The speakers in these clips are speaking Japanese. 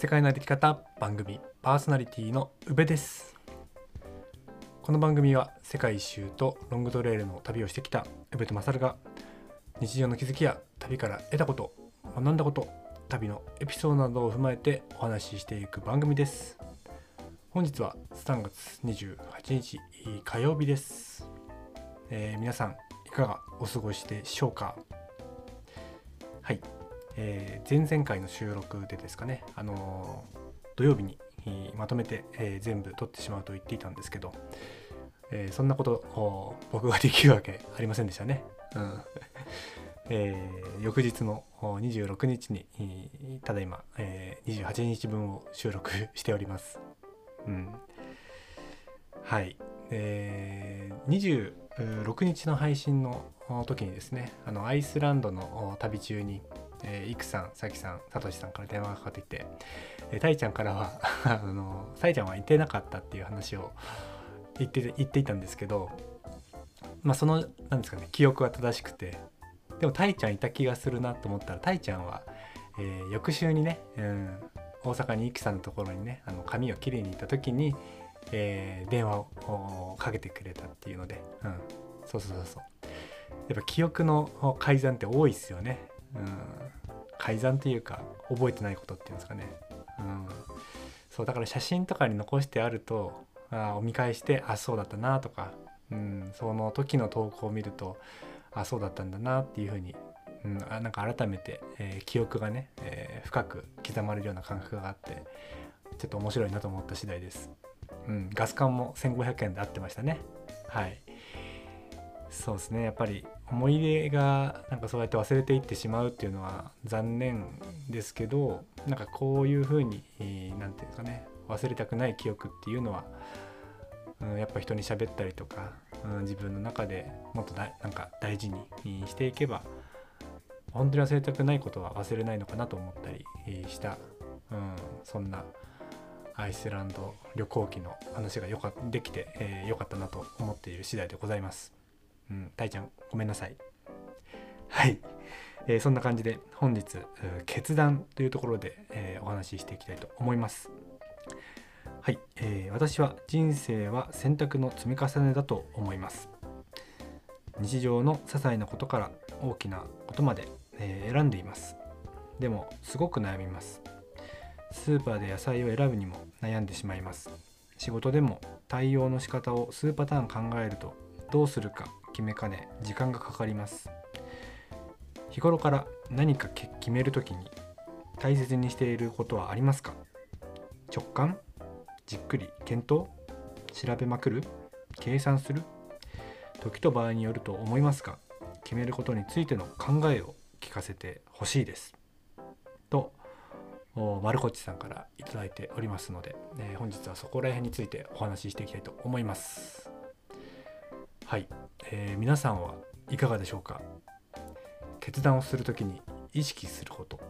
世界の歩き方番組パーソナリティの宇部です。この番組は世界一周とロングトレイルの旅をしてきた宇部と勝が日常の気づきや旅から得たこと学んだこと旅のエピソードなどを踏まえてお話ししていく番組です。本日は3月28日火曜日です、えー、皆さんいかがお過ごしでしょうか？はい。えー、前々回の収録でですかね、あのー、土曜日にまとめて、えー、全部撮ってしまうと言っていたんですけど、えー、そんなこと僕ができるわけありませんでしたね。うん えー、翌日の26日にただいま、えー、28日分を収録しております。うん、はい、えー、26日の配信の時にですねあのアイスランドの旅中にえー、いくさん、さきさん、さとしさんから電話がかかってきて、えー、たいちゃんからは あの、たいちゃんは行ってなかったっていう話を言って言っていたんですけど、まあその、なんですかね、記憶は正しくて、でもたいちゃんいた気がするなと思ったら、たいちゃんは、えー、翌週にね、うん、大阪にいくさんのところにね、あの髪をきれいに行った時に、えー、電話をかけてくれたっていうので、うん、そうそうそうそう。やっぱ記憶の改ざんって多いっすよね。うん、改ざんというか覚えてないことっていうんですかね、うん、そうだから写真とかに残してあるとあお見返してあそうだったなとか、うん、その時の投稿を見るとあそうだったんだなっていうふうに、うん、あなんか改めて、えー、記憶がね、えー、深く刻まれるような感覚があってちょっと面白いなと思った次第です。うん、ガス管も1500円で合ってましたね。はい。そうですね。やっぱり思い出がなんかそうやって忘れていってしまうっていうのは残念ですけどなんかこういうふうに何て言うんですかね忘れたくない記憶っていうのは、うん、やっぱ人に喋ったりとか、うん、自分の中でもっとだなんか大事にしていけば本当に忘れたくないことは忘れないのかなと思ったりした、うん、そんなアイスランド旅行記の話がよかできて、えー、よかったなと思っている次第でございます。うん、たいちゃんごめんなさい。はい、えー、そんな感じで本日決断というところで、えー、お話ししていきたいと思います。はい、えー、私は人生は選択の積み重ねだと思います。日常の些細なことから大きなことまで、えー、選んでいます。でもすごく悩みます。スーパーで野菜を選ぶにも悩んでしまいます。仕事でも対応の仕方を数パターン考えるとどうするか決めかね時間がかかります。日頃から何か決める時に大切にしていることはありますか？直感？じっくり検討？調べまくる？計算する？時と場合によると思いますが決めることについての考えを聞かせてほしいです。と丸こっちさんから頂いておりますので、えー、本日はそこら辺についてお話ししていきたいと思います。はい、えー、皆さんはいかがでしょうか？決断をする時に意識すること。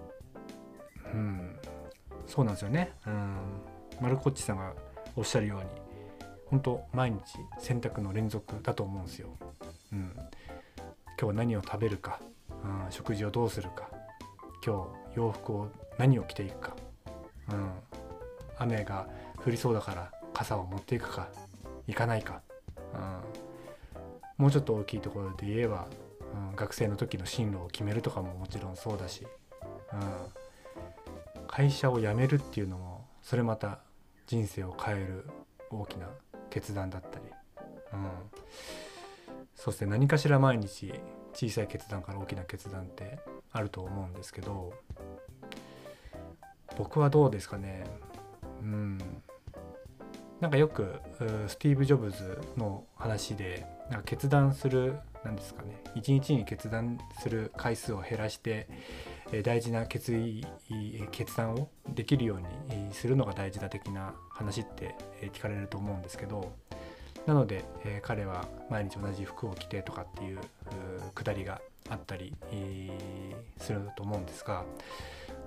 うん。そうなんですよね。うん。マルコッチさんがおっしゃるように本当毎日選択の連続だと思うんですよ、うん、今日は何を食べるか、うん、食事をどうするか？今日洋服を何を着ていくか、うん、雨が降りそうだから傘を持っていくか？行かないか、もうちょっと大きいところで言えば、うん、学生の時の進路を決めるとかももちろんそうだし、うん、会社を辞めるっていうのもそれまた人生を変える大きな決断だったり、うん、そして何かしら毎日小さい決断から大きな決断ってあると思うんですけど僕はどうですかね。うん。なんかよくスティーブ・ジョブズの話でなんか決断するなんですかね。一日に決断する回数を減らして大事な決意決断をできるようにするのが大事だ的な話って聞かれると思うんですけどなので、え彼は毎日同じ服を着てとかっていうくだりがあったり、すると思うんですが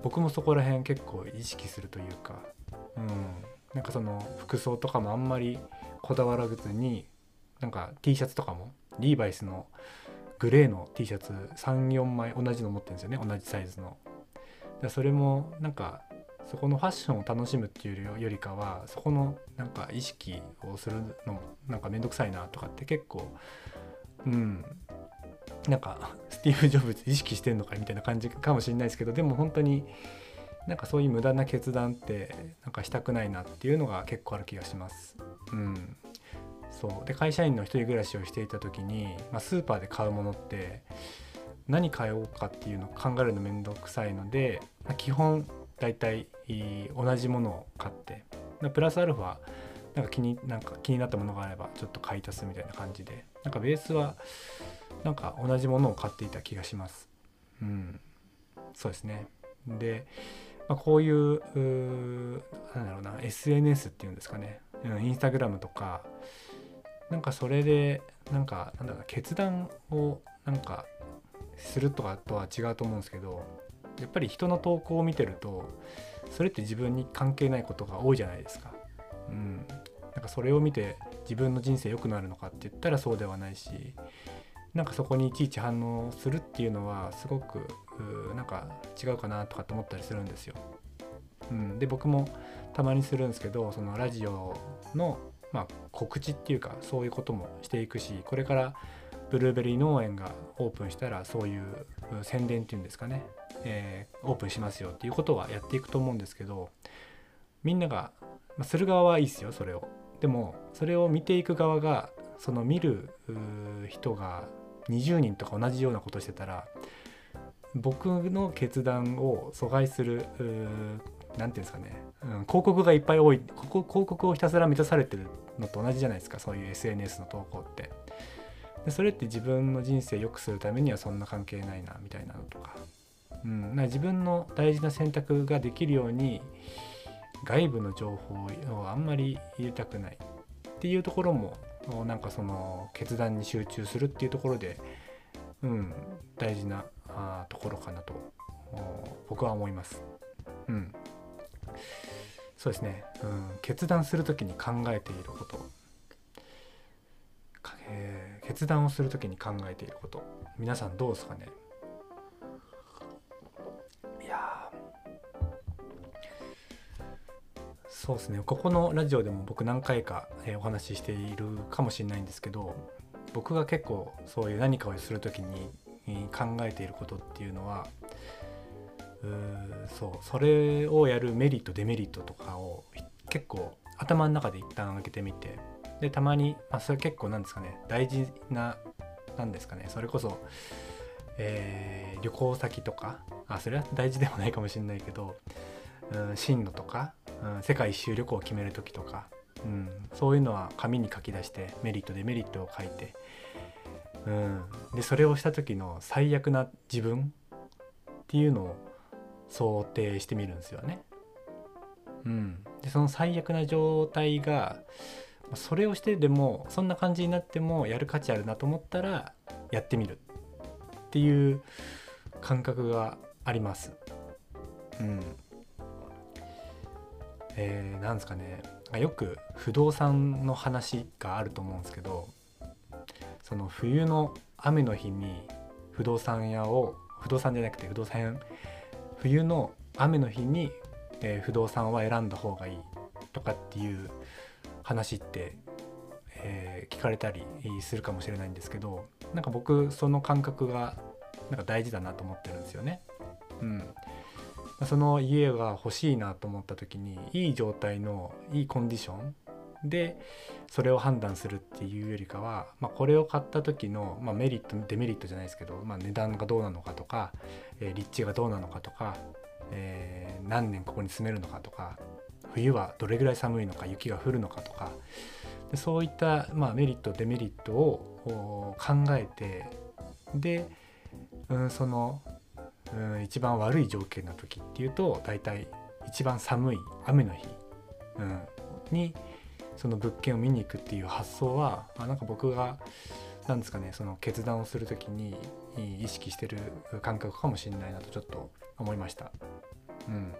僕もそこら辺結構意識するというか、うん、なんかその服装とかもあんまりこだわらずになんか T シャツとかもリーバイスのグレーの T シャツ34枚同じの持ってるんですよね同じサイズの。それもなんかそこのファッションを楽しむっていうよりかはそこのなんか意識をするのなんか面倒くさいなとかって結構うんなんか スティーブ・ジョブズ意識してんのかみたいな感じかもしれないですけどでも本当になんかそういう無駄な決断ってなんかしたくないなっていうのが結構ある気がします。うん、そうで会社員の一人暮らしをしていた時に、まあ、スーパーで買うものって何買おうかっていうのを考えるの面倒くさいので、まあ、基本大体同じものを買ってプラスアルファなんか気になんか気になったものがあればちょっと買い足すみたいな感じでなんかベースはなんか同じものを買っていた気がします。うん、そうですね。で、まあ、こういうなんだろうな SNS っていうんですかね、うん、インスタグラムとかなんかそれでなんかなんだろう決断をなんかするとかとは違うと思うんですけどやっぱり人の投稿を見てるとそれって自分に関係ないことが多いじゃないですか。うん、なんかそれを見て自分の人生良くなるのかって言ったらそうではないしなんかそこにいちいち反応するっていうのはすごくなんか違うかなとかって思ったりするんですよ。うん、で僕もたまにするんですけどそのラジオの、まあ、告知っていうかそういうこともしていくしこれからブルーベリー農園がオープンしたらそういう宣伝っていうんですかね、えー、オープンしますよっていうことはやっていくと思うんですけどみんなが、まあ、する側はいいですよそれを。でもそれを見ていく側がその見る人が20人とか同じようなことしてたら僕の決断を阻害する何て言うんですかね、うん、広告がいっぱい多い広告をひたすら満たされてるのと同じじゃないですかそういう SNS の投稿って。でそれって自分の人生良くするためにはそんな関係ないなみたいなのとか,、うん、な自分の大事な選択ができるように外部の情報をあんまり入れたくないっていうところもなんかその決断に集中するっていうところで、うん、大事なあところかなと僕は思います。うん、そうですね、うん、決断する時に考えていること、えー、決断をする時に考えていること。皆さんどうですかね。いやそうですね。ここのラジオでも僕何回か、えお話ししているかもしれないんですけど僕が結構そういう何かをする時に考えていることっていうのはそう。それをやるメリットデメリットとかを結構頭の中で一旦開けてみて。でたまに、まあ、それ結構なんですかね。大事ななんですかね。それこそ、えー、旅行先とか。あそれは大事でもないかもしれないけど、うん、進路とかうん、世界一周旅行を決める時とか、うん、そういうのは紙に書き出してメリットデメリットを書いて、うん、でそれをした時の最悪な自分っていうのを想定してみるんですよね。うん、でその最悪な状態がそれをしてでもそんな感じになってもやる価値あるなと思ったらやってみるっていう感覚があります。うん、えー、なんですかねよく不動産の話があると思うんですけどその冬の雨の日に不動産屋を不動産じゃなくて不動産屋冬の雨の日に、えー、不動産は選んだ方がいいとかっていう話って、えー、聞かれたりするかもしれないんですけどなんか僕その感覚がなんか大事だなと思ってるんですよね。うん、その家が欲しいなと思った時にいい状態のいいコンディションでそれを判断するっていうよりかは、まあ、これを買った時の、まあ、メリットデメリットじゃないですけど、まあ、値段がどうなのかとか、えー、立地がどうなのかとか、えー、何年ここに住めるのかとか冬はどれぐらい寒いのか雪が降るのかとかでそういった、まあ、メリットデメリットを考えてで、うん、そのうん一番悪い条件の時っていうと大体一番寒い雨の日、うん、にその物件を見に行くっていう発想はあなんか僕がなんですかねその決断をする時に意識してる感覚かもしれないなとちょっと思いました。うん、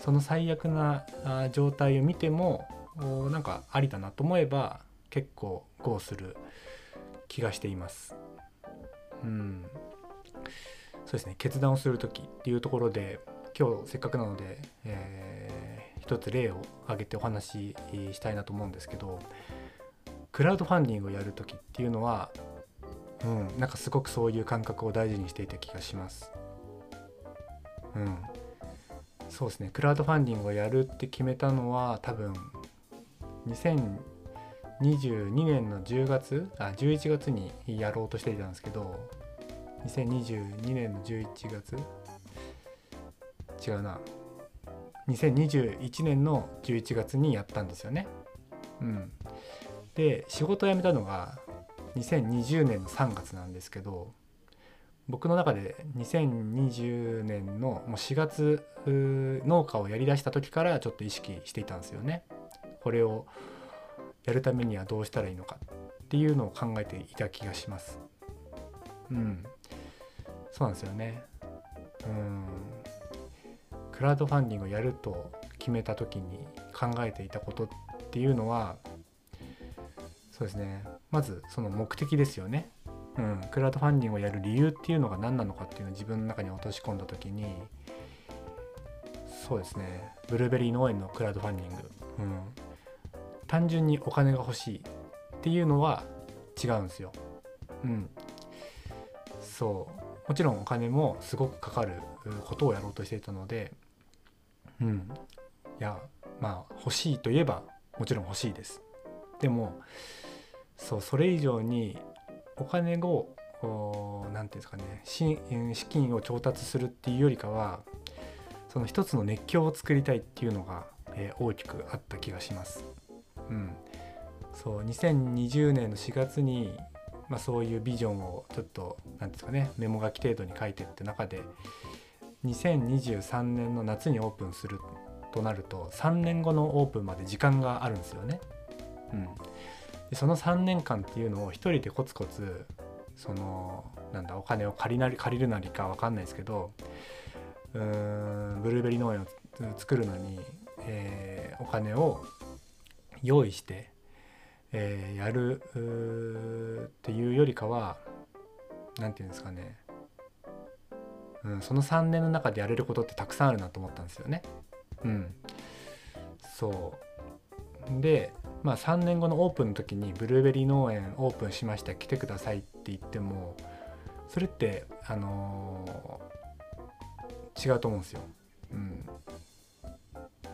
その最悪な状態を見てもなんかありだなと思えば結構 GO する気がしています。うんそうですね決断をする時っていうところで今日せっかくなので、え一つ例を挙げてお話ししたいなと思うんですけどクラウドファンディングをやる時っていうのは、うん、なんかすごくそういう感覚を大事にしていた気がします。うん、そうですね。クラウドファンディングをやるって決めたのは多分2022年の10月あ11月にやろうとしていたんですけど2022年の11月？違うな。2021年の11月にやったんですよね。うん、で仕事を辞めたのが2020年の3月なんですけど僕の中で2020年のもう4月農家をやりだした時からちょっと意識していたんですよね。これをやるためにはどうしたらいいのかっていうのを考えていた気がします。うん、そうなんですよね。うん、クラウドファンディングをやると決めた時に考えていたことっていうのはそうですね。まずその目的ですよね。うん、クラウドファンディングをやる理由っていうのが何なのかっていうのを自分の中に落とし込んだ時にそうですね。ブルーベリー農園のクラウドファンディング、うん、単純にお金が欲しいっていうのは違うんですよ。うん、そう。もちろんお金もすごくかかることをやろうとしていたのでうん。いやまあ欲しいといえばもちろん欲しいです。でもそうそれ以上にお金を何て言うんですかね資金を調達するっていうよりかはその一つの熱狂を作りたいっていうのが、えー、大きくあった気がします。うん、そう2020年の4月に、まあ、そういうビジョンをちょっと何ですかねメモ書き程度に書いてって中で2023年の夏にオープンするとなると3年後のオープンまで時間があるんですよね。うん、でその3年間っていうのを一人でコツコツそのなんだお金を借りなり借りるなりか分かんないですけどうーんブルーベリー農園を作るのに、えー、お金を用意して、えー、やるっていうよりかは何て言うんですかねうん、その3年の中でやれることってたくさんあるなと思ったんですよね。うん、そうでまあ3年後のオープンの時にブルーベリー農園オープンしました来てくださいって言ってもそれってあのー、違うと思うんですよ。うん、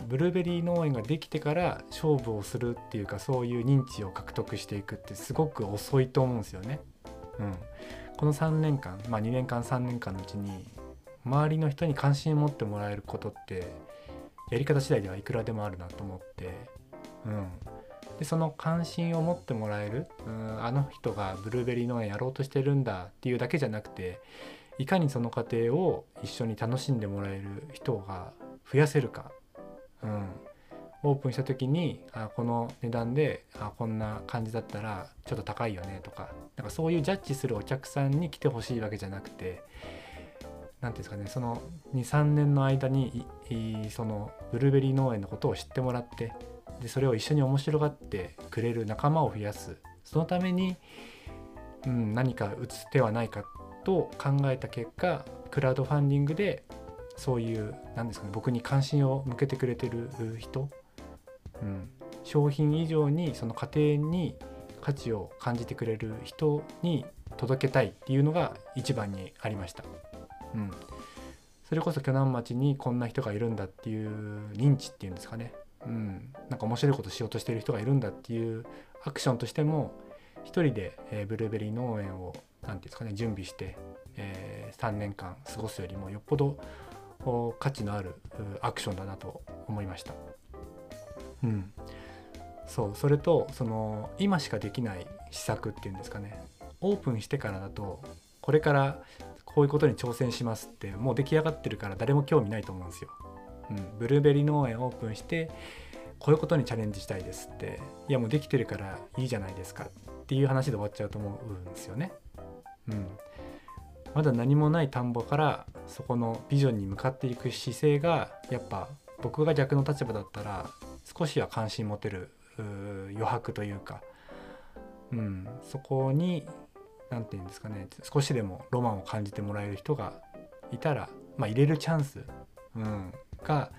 ブルーベリー農園ができてから勝負をするっていうかそういう認知を獲得していくってすごく遅いと思うんですよね。うん、この3年間まあ2年間3年間のうちに周りの人に関心を持ってもらえることってやり方次第ではいくらでもあるなと思って、うん、でその関心を持ってもらえる、うん、あの人がブルーベリー農園やろうとしてるんだっていうだけじゃなくていかにその過程を一緒に楽しんでもらえる人が増やせるか、うん、オープンした時にあこの値段であこんな感じだったらちょっと高いよねとかなんかそういうジャッジするお客さんに来てほしいわけじゃなくて何ていうんですかねその23年の間にそのブルーベリー農園のことを知ってもらってでそれを一緒に面白がってくれる仲間を増やすそのために、うん、何か打つ手はないかと考えた結果クラウドファンディングでそういう何ですかね僕に関心を向けてくれてる人、うん、商品以上にその家庭に価値を感じてくれる人に届けたいっていうのが一番にありました。うん、それこそ鋸南町にこんな人がいるんだっていう認知っていうんですかね、うん、なんか面白いことしようとしてる人がいるんだっていうアクションとしても一人で、えー、ブルーベリー農園を何て言うんですかね準備して、えー、3年間過ごすよりもよっぽど価値のあるアクションだなと思いました。うん、そう。それとその今しかできない施策っていうんですかね。オープンしてからだとこれからこういうことに挑戦しますってもう出来上がってるから誰も興味ないと思うんですよ。うん、ブルーベリー農園オープンしてこういうことにチャレンジしたいですって。いやもうできてるからいいじゃないですかっていう話で終わっちゃうと思うんですよね。うん、まだ何もない田んぼからそこのビジョンに向かっていく姿勢がやっぱ僕が逆の立場だったら少しは関心持てる余白というか、うん、そこに何て言うんですかね。少しでもロマンを感じてもらえる人がいたら、まあ、入れるチャンス、うん、が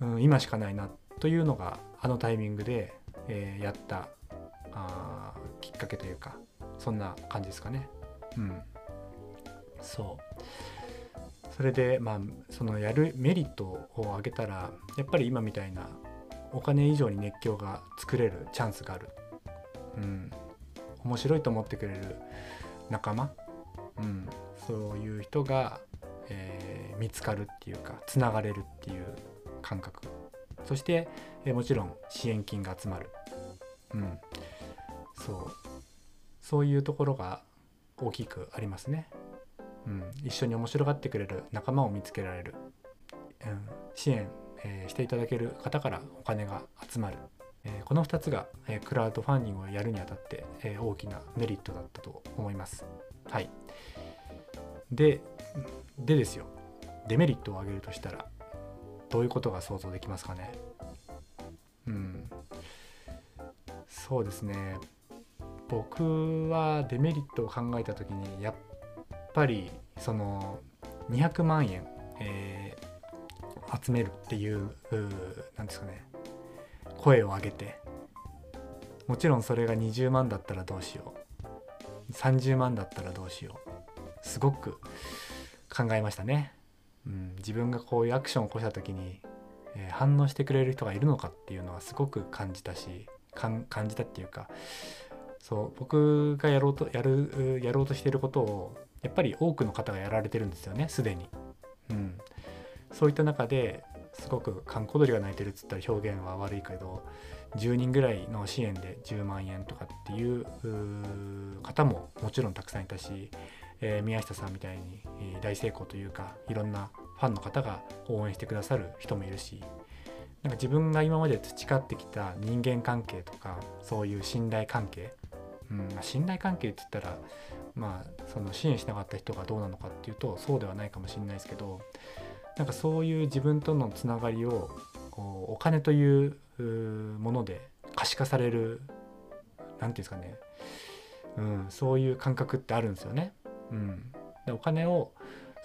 うん、今しかないなというのがあのタイミングで、えー、やったあきっかけというかそんな感じですかね。うん、そう。それでまあそのやるメリットを上げたらやっぱり今みたいなお金以上に熱狂が作れるチャンスがある、うん、面白いと思ってくれる仲間、うん、そういう人が、えー、見つかるっていうかつながれるっていう感覚。そして、えー、もちろん支援金が集まる、うん、そう。そういうところが大きくありますね、うん、一緒に面白がってくれる仲間を見つけられる、うん、支援、えー、していただける方からお金が集まる、え、この2つが、え、クラウドファンディングをやるにあたって、え大きなメリットだったと思います。はい。ででですよ。デメリットを挙げるとしたらどういうことが想像できますかね？うん。そうですね。僕はデメリットを考えた時にやっぱりその200万円、えー、集めるっていう何ですかね。声を上げてもちろんそれが20万だったらどうしよう。30万だったらどうしよう。すごく考えましたね、うん、自分がこういうアクションを起こした時に、えー、反応してくれる人がいるのかっていうのはすごく感じたし感じたっていうかそう僕がやろうとやるやろうとしていることをやっぱり多くの方がやられてるんですよねすでに、うん、そういった中ですごく閑古鳥が鳴いてるっつったら表現は悪いけど10人ぐらいの支援で10万円とかっていう方ももちろんたくさんいたし、えー、宮下さんみたいに大成功というかいろんなファンの方が応援してくださる人もいるしなんか自分が今まで培ってきた人間関係とかそういう信頼関係うん、信頼関係って言ったら、まあ、その支援しなかった人がどうなのかっていうとそうではないかもしれないですけどなんかそういう自分とのつながりをこうお金というもので可視化される何て言うんですかね、うん、そういう感覚ってあるんですよね。うん、でお金を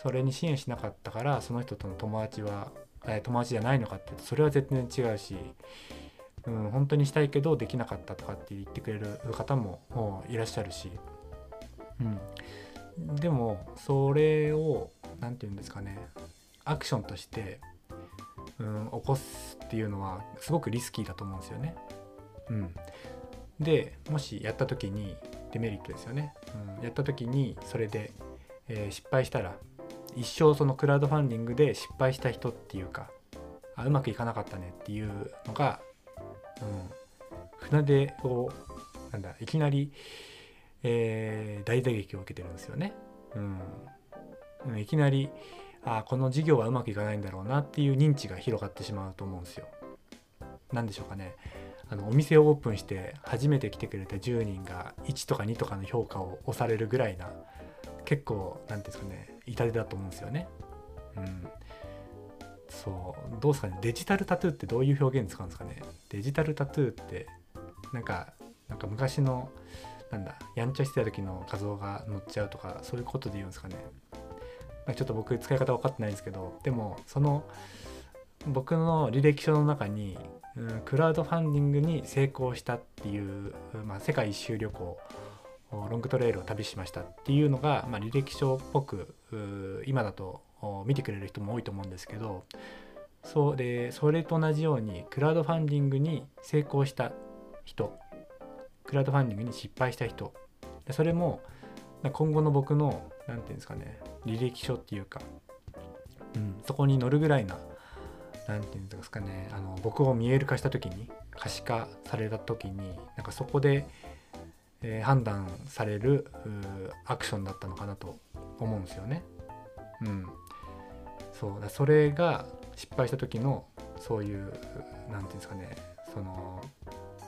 それに支援しなかったからその人との友達は、えー、友達じゃないのかって言うとそれは全然違うしうん、本当にしたいけどできなかったとかって言ってくれる方もいらっしゃるし、うん、でもそれを何て言うんですかね。アクションとして、うん、起こすっていうのはすごくリスキーだと思うんですよね。うん、でもしやった時にデメリットですよね、うん、やった時にそれで、えー、失敗したら一生そのクラウドファンディングで失敗した人っていうかあうまくいかなかったねっていうのがうん、船出をなんだいきなり、えー、大打撃を受けてるんですよね。うん、いきなりあこの事業はうまくいかないんだろうなっていう認知が広がってしまうと思うんですよ。何でしょうかね。あのお店をオープンして初めて来てくれた10人が1とか2とかの評価を押されるぐらいな結構何ていうんですかね痛手だと思うんですよね。うん、そう。どうですかね。デジタルタトゥーってどういう表現使うんですかね。デジタルタトゥーってなんかなんか昔のなんだやんちゃしてた時の画像が載っちゃうとかそういうことで言うんですかね。ちょっと僕使い方分かってないんですけどでもその僕の履歴書の中に、うん、クラウドファンディングに成功したっていう、まあ、世界一周旅行ロングトレイルを旅しましたっていうのが、まあ、履歴書っぽく今だと見てくれる人も多いと思うんですけどそれそれと同じようにクラウドファンディングに成功した人クラウドファンディングに失敗した人それも今後の僕の何て言うんですかね履歴書っていうか、うん、そこに載るぐらいな何て言うんですかねあの僕を見える化した時に可視化された時になんかそこで、えー、判断されるアクションだったのかなと思うんですよね。うん、そうだそれが失敗した時のそういう何て言うんですかねその、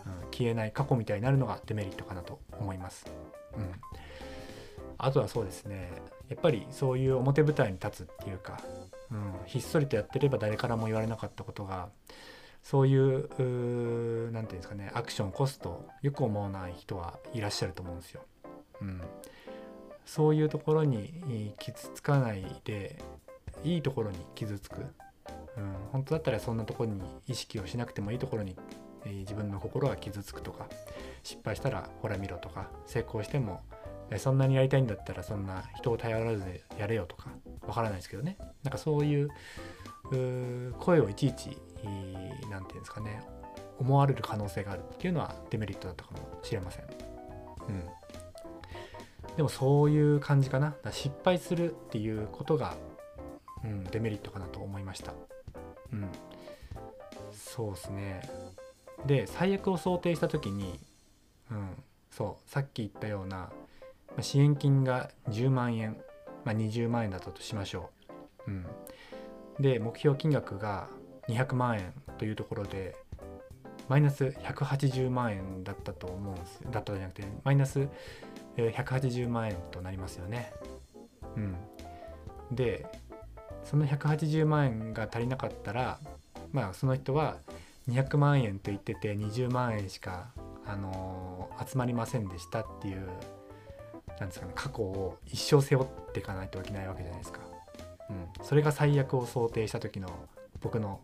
うん、消えない過去みたいになるのがデメリットかなと思います。うん、あとはそうですね。やっぱりそういう表舞台に立つっていうか、うん、ひっそりとやってれば誰からも言われなかったことがそういう何て言うんですかねアクションを起こすとよく思わない人はいらっしゃると思うんですよ。うん、そういうところに傷つかないでいいところに傷つく、うん、本当だったらそんなところに意識をしなくてもいいところに、えー、自分の心が傷つくとか失敗したらほら見ろとか成功してもそんなにやりたいんだったらそんな人を頼らずでやれよとかわからないですけどね。なんかそういう声をいちいち何て言うんですかね。思われる可能性があるっていうのはデメリットだったかもしれません。うん。でもそういう感じかな。失敗するっていうことが、うん、デメリットかなと思いました。うん。そうですね。で最悪を想定した時にうんそうさっき言ったような支援金が10万円、まあ、20万円だったとしましょう。うん、で目標金額が200万円というところでマイナス180万円だったと思うんですだったじゃなくてマイナス180万円となりますよね。うん、でその180万円が足りなかったらまあその人は200万円と言ってて20万円しか、あのー、集まりませんでしたっていうなんですかね過去を一生背負っていかないといけないわけじゃないですか。うん、それが最悪を想定した時の僕の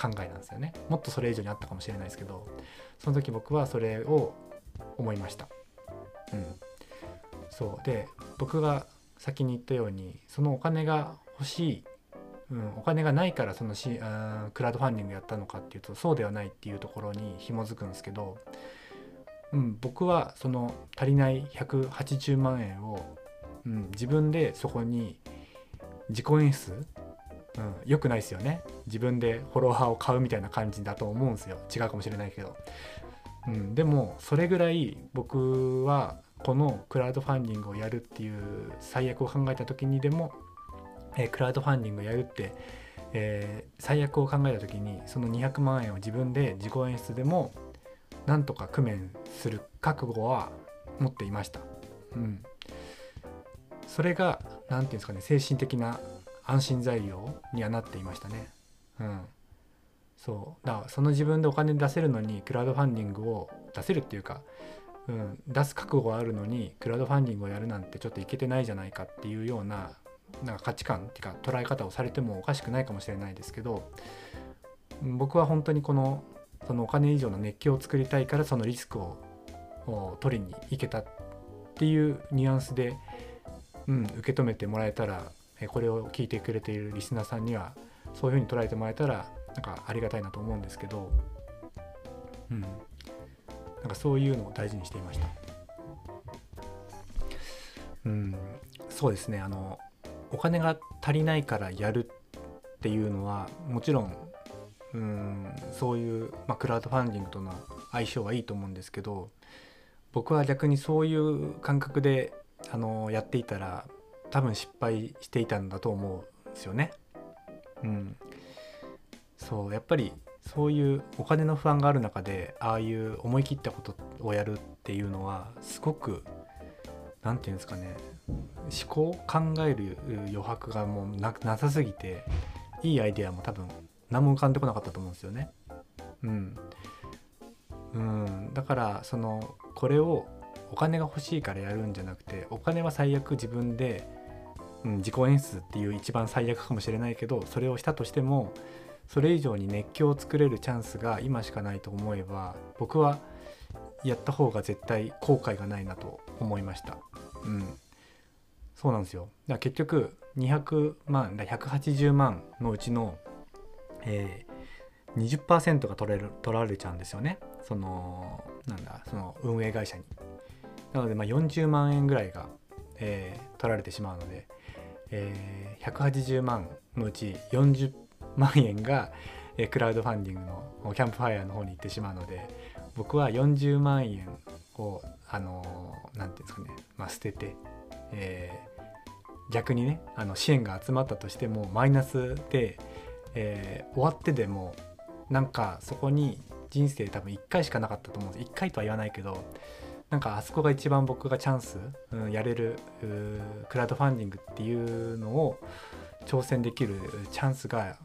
考えなんですよね。もっとそれ以上にあったかもしれないですけどその時僕はそれを思いました。うん、そうで僕が先に言ったようにそのお金が欲しい、うん、お金がないからそのしあクラウドファンディングやったのかっていうとそうではないっていうところに紐づくんですけどうん、僕はその足りない180万円を、うん、自分でそこに自己演出、うん、良くないですよね。自分でフォロワーを買うみたいな感じだと思うんですよ。違うかもしれないけど、うん、でもそれぐらい僕はこのクラウドファンディングをやるっていう最悪を考えた時にでも、えー、クラウドファンディングをやるってえー、最悪を考えた時にその200万円を自分で自己演出でもなんとか工面する覚悟は持っていました。うん、それが何て言うんですかね精神的な安心材料にはなっていましたね。うん、そう。だからその自分でお金出せるのにクラウドファンディングを出せるっていうか、うん、出す覚悟があるのにクラウドファンディングをやるなんてちょっといけてないじゃないかっていうようななんか価値観っていうか捉え方をされてもおかしくないかもしれないですけど僕は本当にこのそのお金以上の熱狂を作りたいからそのリスクを取りに行けたっていうニュアンスで、うん、受け止めてもらえたらこれを聞いてくれているリスナーさんにはそういうふうに捉えてもらえたらなんかありがたいなと思うんですけど、うん、なんかそういうのを大事にしていました。うん、そうですね。あのお金が足りないからやるっていうのはもちろんうんそういう、まあ、クラウドファンディングとの相性はいいと思うんですけど僕は逆にそういう感覚であのやっていたら多分失敗していたんだと思うんですよね。うん、そうやっぱりそういうお金の不安がある中でああいう思い切ったことをやるっていうのはすごく何て言うんですかね思考考える余白がもうなさすぎていいアイデアも多分何も浮かんでこなかったと思うんですよね。うん、うん、だからそのこれをお金が欲しいからやるんじゃなくてお金は最悪自分で、うん、自己演出っていう一番最悪かもしれないけどそれをしたとしてもそれ以上に熱狂を作れるチャンスが今しかないと思えば僕はやった方が絶対後悔がないなと思いました。うん、そうなんですよ。だから結局200万180万のうちのえー、20%が取れる取られちゃうんですよね。そのなんだその運営会社に。なのでまあ40万円ぐらいが、えー、取られてしまうので、えー、180万のうち40万円が、えー、クラウドファンディングのキャンプファイヤーの方に行ってしまうので僕は40万円をあの何、て言うんですかね、まあ、捨てて、えー、逆にねあの支援が集まったとしてもマイナスでえー、終わってでもなんかそこに人生多分1回しかなかったと思うんです1回とは言わないけどなんかあそこが一番僕がチャンス、うん、やれるクラウドファンディングっていうのを挑戦できるチャンスが、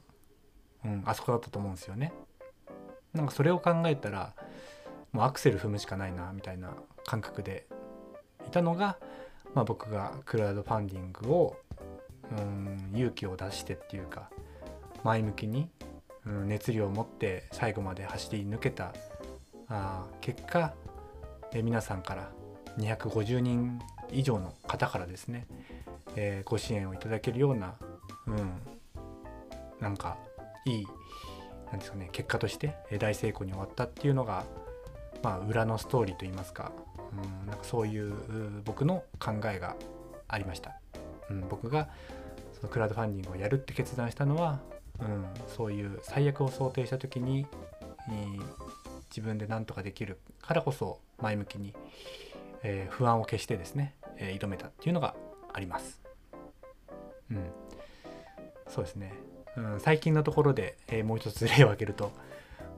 うん、あそこだったと思うんですよね。なんかそれを考えたらもうアクセル踏むしかないなみたいな感覚でいたのが、まあ、僕がクラウドファンディングを、うん、勇気を出してっていうか前向きに、うん、熱量を持って最後まで走り抜けたあ結果え皆さんから250人以上の方からですね、えー、ご支援をいただけるような、うん、なんかいいなんですかね結果として大成功に終わったっていうのが、まあ、裏のストーリーといいますか,、うん、なんかそういう僕の考えがありました。うん、僕がそのクラウドファンディングをやるって決断したのは、うん、そういう最悪を想定した時に、えー、自分で何とかできるからこそ前向きに、えー、不安を消してですね、えー、挑めたっていうのがあります。うん、そうですね、うん、最近のところで、えー、もう一つ例を挙げると、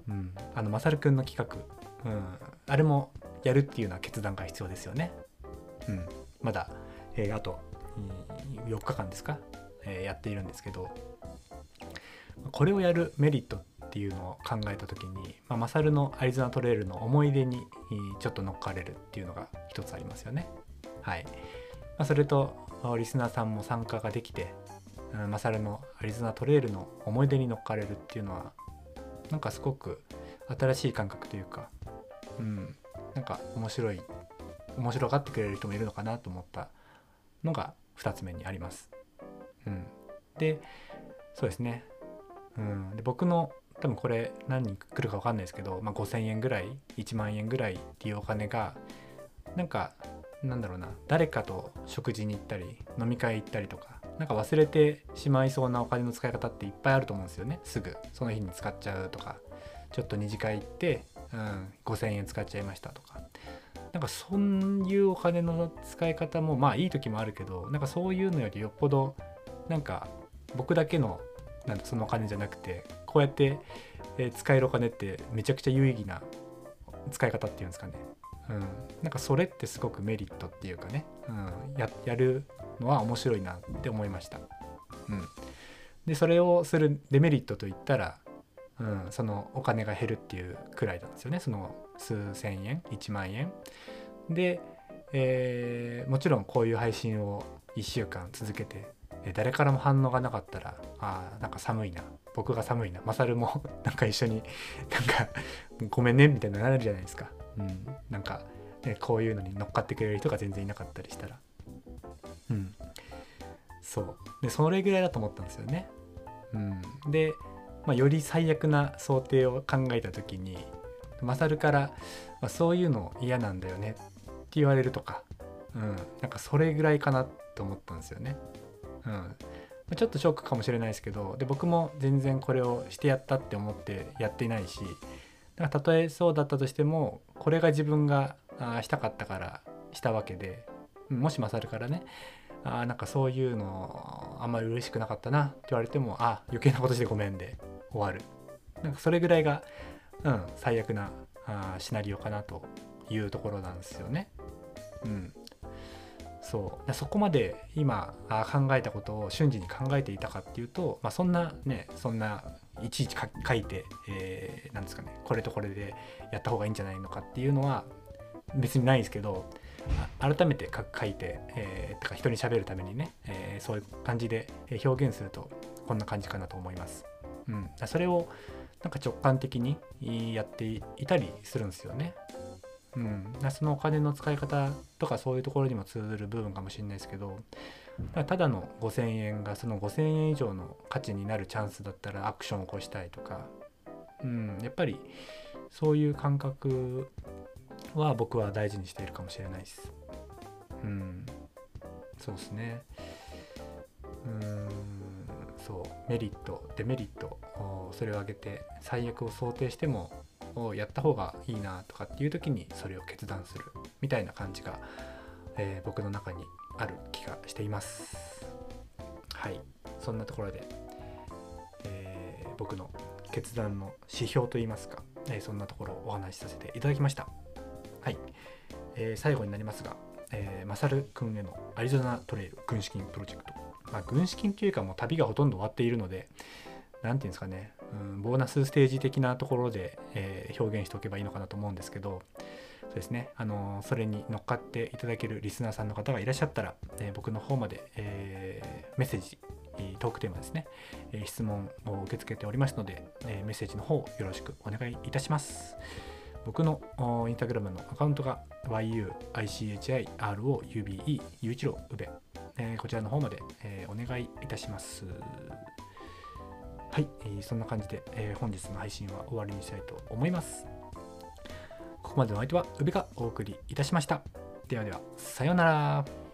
うん、あのまさるくんの企画、うん、あれもやるっていうのは決断が必要ですよね。うん、まだ、えー、あと4日間ですか、えー、やっているんですけどこれをやるメリットっていうのを考えた時に、まあ、マサルのアリゾナトレイルの思い出にちょっと乗っかれるっていうのが一つありますよね。はい。まあ、それとリスナーさんも参加ができて、うん、マサルのアリゾナトレイルの思い出に乗っかれるっていうのはなんかすごく新しい感覚というか、うん、なんか面白い面白がってくれる人もいるのかなと思ったのが2つ目にあります。うん、でそうですね、うん、で僕の多分これ何人来るか分かんないですけど、まあ、5,000円ぐらい1万円ぐらいっていうお金がなんかなんだろうな誰かと食事に行ったり飲み会行ったりとかなんか忘れてしまいそうなお金の使い方っていっぱいあると思うんですよねすぐ。その日に使っちゃうとか。ちょっと二次会行って、うん、5,000円使っちゃいましたとか。なんかそういうお金の使い方もまあいい時もあるけどなんかそういうのよりよっぽどなんか僕だけのなんそのお金じゃなくてこうやって、え使えるお金ってめちゃくちゃ有意義な使い方っていうんですかね、うん、なんかそれってすごくメリットっていうかね、うん、ややるのは面白いなって思いました。うん、でそれをするデメリットといったら、うん、そのお金が減るっていうくらいなんですよね。その数千円1万円。で、えー、もちろんこういう配信を1週間続けて誰からも反応がなかったらあなんか寒いな。僕が寒いな。マサルも なんか一緒になんかごめんねみたいななるじゃないですか、うん、なんか、ね、こういうのに乗っかってくれる人が全然いなかったりしたら。うん。そう。でそれぐらいだと思ったんですよね、うん、で、まあ、より最悪な想定を考えた時にマサルから、まあ、そういうの嫌なんだよねって言われるとか、うん、なんかそれぐらいかなと思ったんですよね。うん、ちょっとショックかもしれないですけどで僕も全然これをしてやったって思ってやっていないしだからたとえそうだったとしてもこれが自分があしたかったからしたわけでもし勝るからねあなんかそういうのあんまり嬉しくなかったなって言われてもあ余計なことしてごめんで終わる。なんかそれぐらいが、うん、最悪なあシナリオかなというところなんですよね。うん、そうそこまで今考えたことを瞬時に考えていたかっていうと、まあ、そんなねそんないちいち書いて、えー、なんですかねこれとこれでやった方がいいんじゃないのかっていうのは別にないんですけど改めて書いて、えー、か人に喋るためにね、えー、そういう感じで表現するとこんな感じかなと思います。うん、それをなんか直感的にやっていたりするんですよね。うん、そのお金の使い方とかそういうところにも通ずる部分かもしれないですけどただの5,000円がその5,000円以上の価値になるチャンスだったらアクションを起こしたいとか、うん、やっぱりそういう感覚は僕は大事にしているかもしれないです。うん、そうですね。うん。そう。メリットデメリットそれを挙げて最悪を想定してもをやった方がいいなとかっていう時にそれを決断するみたいな感じが、えー、僕の中にある気がしています。はい。そんなところで、えー、僕の決断の指標といいますか、えー、そんなところをお話しさせていただきました。はい、えー、最後になりますが、えー、マサル君へのアリゾナトレイル軍資金プロジェクト。まあ、軍資金というかもう旅がほとんど終わっているので何て言うんですかね、うん、ボーナスステージ的なところで、えー、表現しておけばいいのかなと思うんですけどそうですね、あの、それに乗っかっていただけるリスナーさんの方がいらっしゃったら、えー、僕の方まで、えメッセージトークテーマですね、え質問を受け付けておりますので、えメッセージの方よろしくお願いいたします。僕のインスタグラムのアカウントが yuichiroube ゆういちろうべ、えーこちらの方まで、えお願いいたします。はい、えーそんな感じで、えー本日の配信は終わりにしたいと思います。ここまでのお相手は宇部がお送りいたしました。ではでは、さようなら。